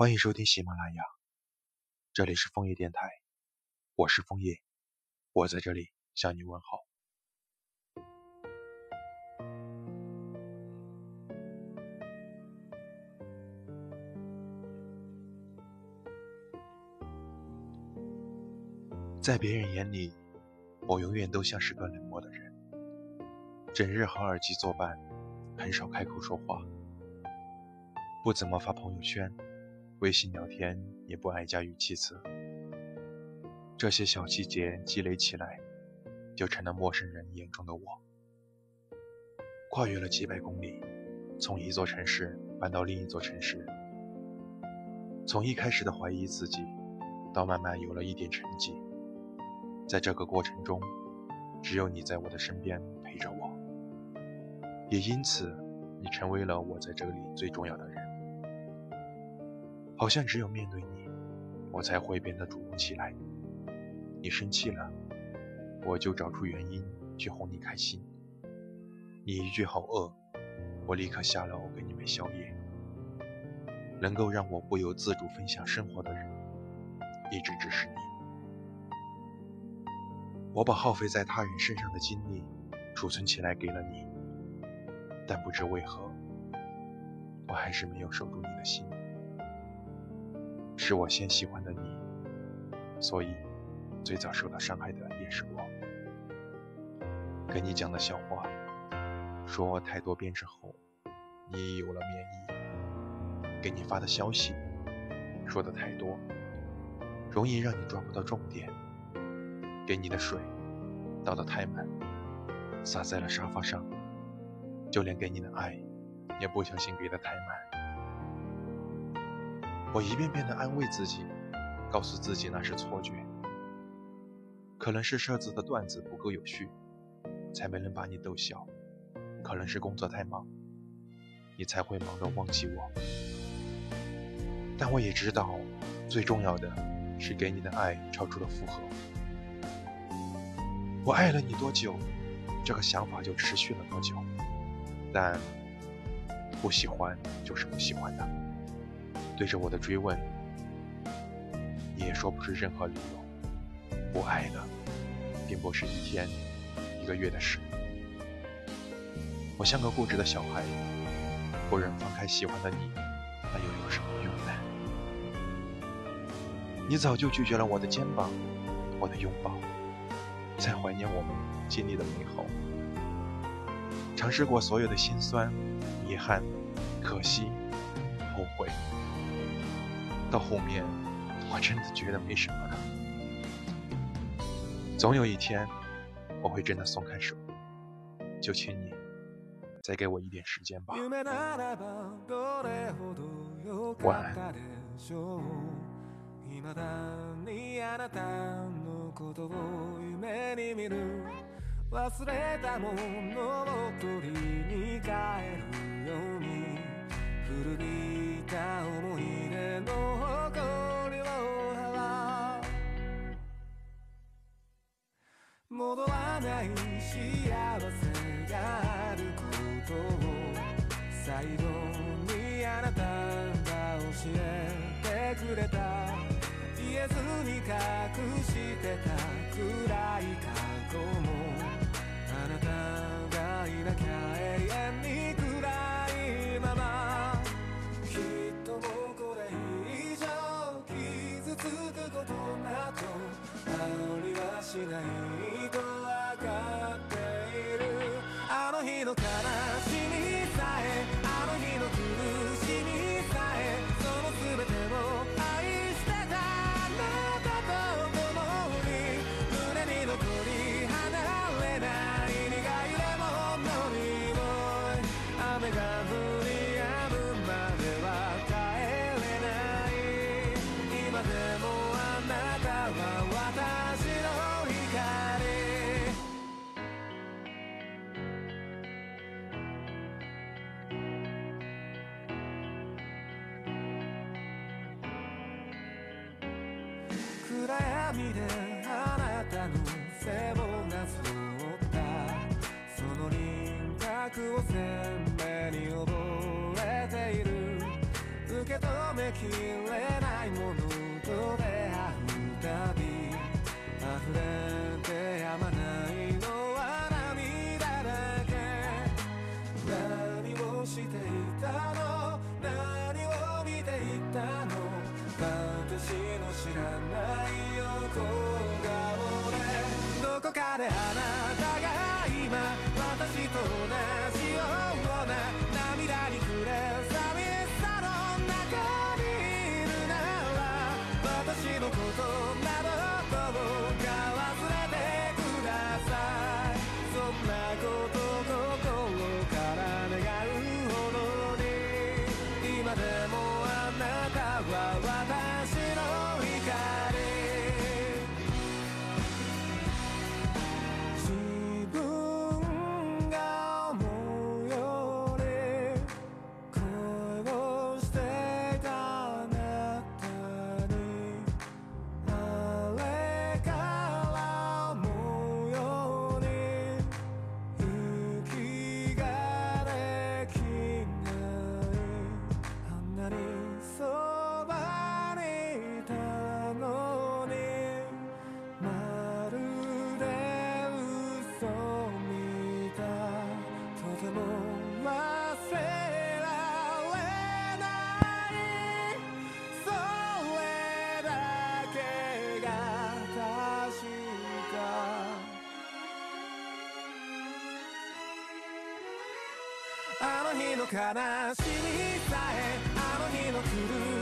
欢迎收听喜马拉雅，这里是枫叶电台，我是枫叶，我在这里向你问好。在别人眼里，我永远都像是个冷漠的人，整日和耳机作伴，很少开口说话，不怎么发朋友圈。微信聊天也不爱加语气词，这些小细节积累起来，就成了陌生人眼中的我。跨越了几百公里，从一座城市搬到另一座城市，从一开始的怀疑自己，到慢慢有了一点成绩，在这个过程中，只有你在我的身边陪着我，也因此，你成为了我在这里最重要的人。好像只有面对你，我才会变得主动起来。你生气了，我就找出原因去哄你开心。你一句好饿，我立刻下楼给你买宵夜。能够让我不由自主分享生活的人，一直只是你。我把耗费在他人身上的精力储存起来给了你，但不知为何，我还是没有守住你的心。是我先喜欢的你，所以最早受到伤害的也是我。给你讲的笑话，说太多遍之后，你有了免疫。给你发的消息，说的太多，容易让你抓不到重点。给你的水倒的太满，洒在了沙发上，就连给你的爱，也不小心给的太满。我一遍遍的安慰自己，告诉自己那是错觉，可能是设置的段子不够有趣，才没能把你逗笑；可能是工作太忙，你才会忙到忘记我。但我也知道，最重要的是给你的爱超出了负荷。我爱了你多久，这个想法就持续了多久。但不喜欢就是不喜欢的。对着我的追问，你也说不出任何理由。不爱了，并不是一天、一个月的事。我像个固执的小孩，不忍放开喜欢的你，那又有什么用呢？你早就拒绝了我的肩膀，我的拥抱，在怀念我们经历的美好，尝试过所有的心酸、遗憾、可惜、后悔。到后面，我真的觉得没什么了。总有一天，我会真的松开手，就请你再给我一点时间吧。晚安。幸せがあることを最後にあなたが教えてくれた言えずに隠してた暗い過去もあなたがいなきゃあの日暗闇であなたの背をなぞった。その輪郭を鮮明に覚えている。受け止めきれのことなどどうか忘れてください。そんなこと心から願うほどに今でもあなたはあの日の悲しみさえあの日の狂い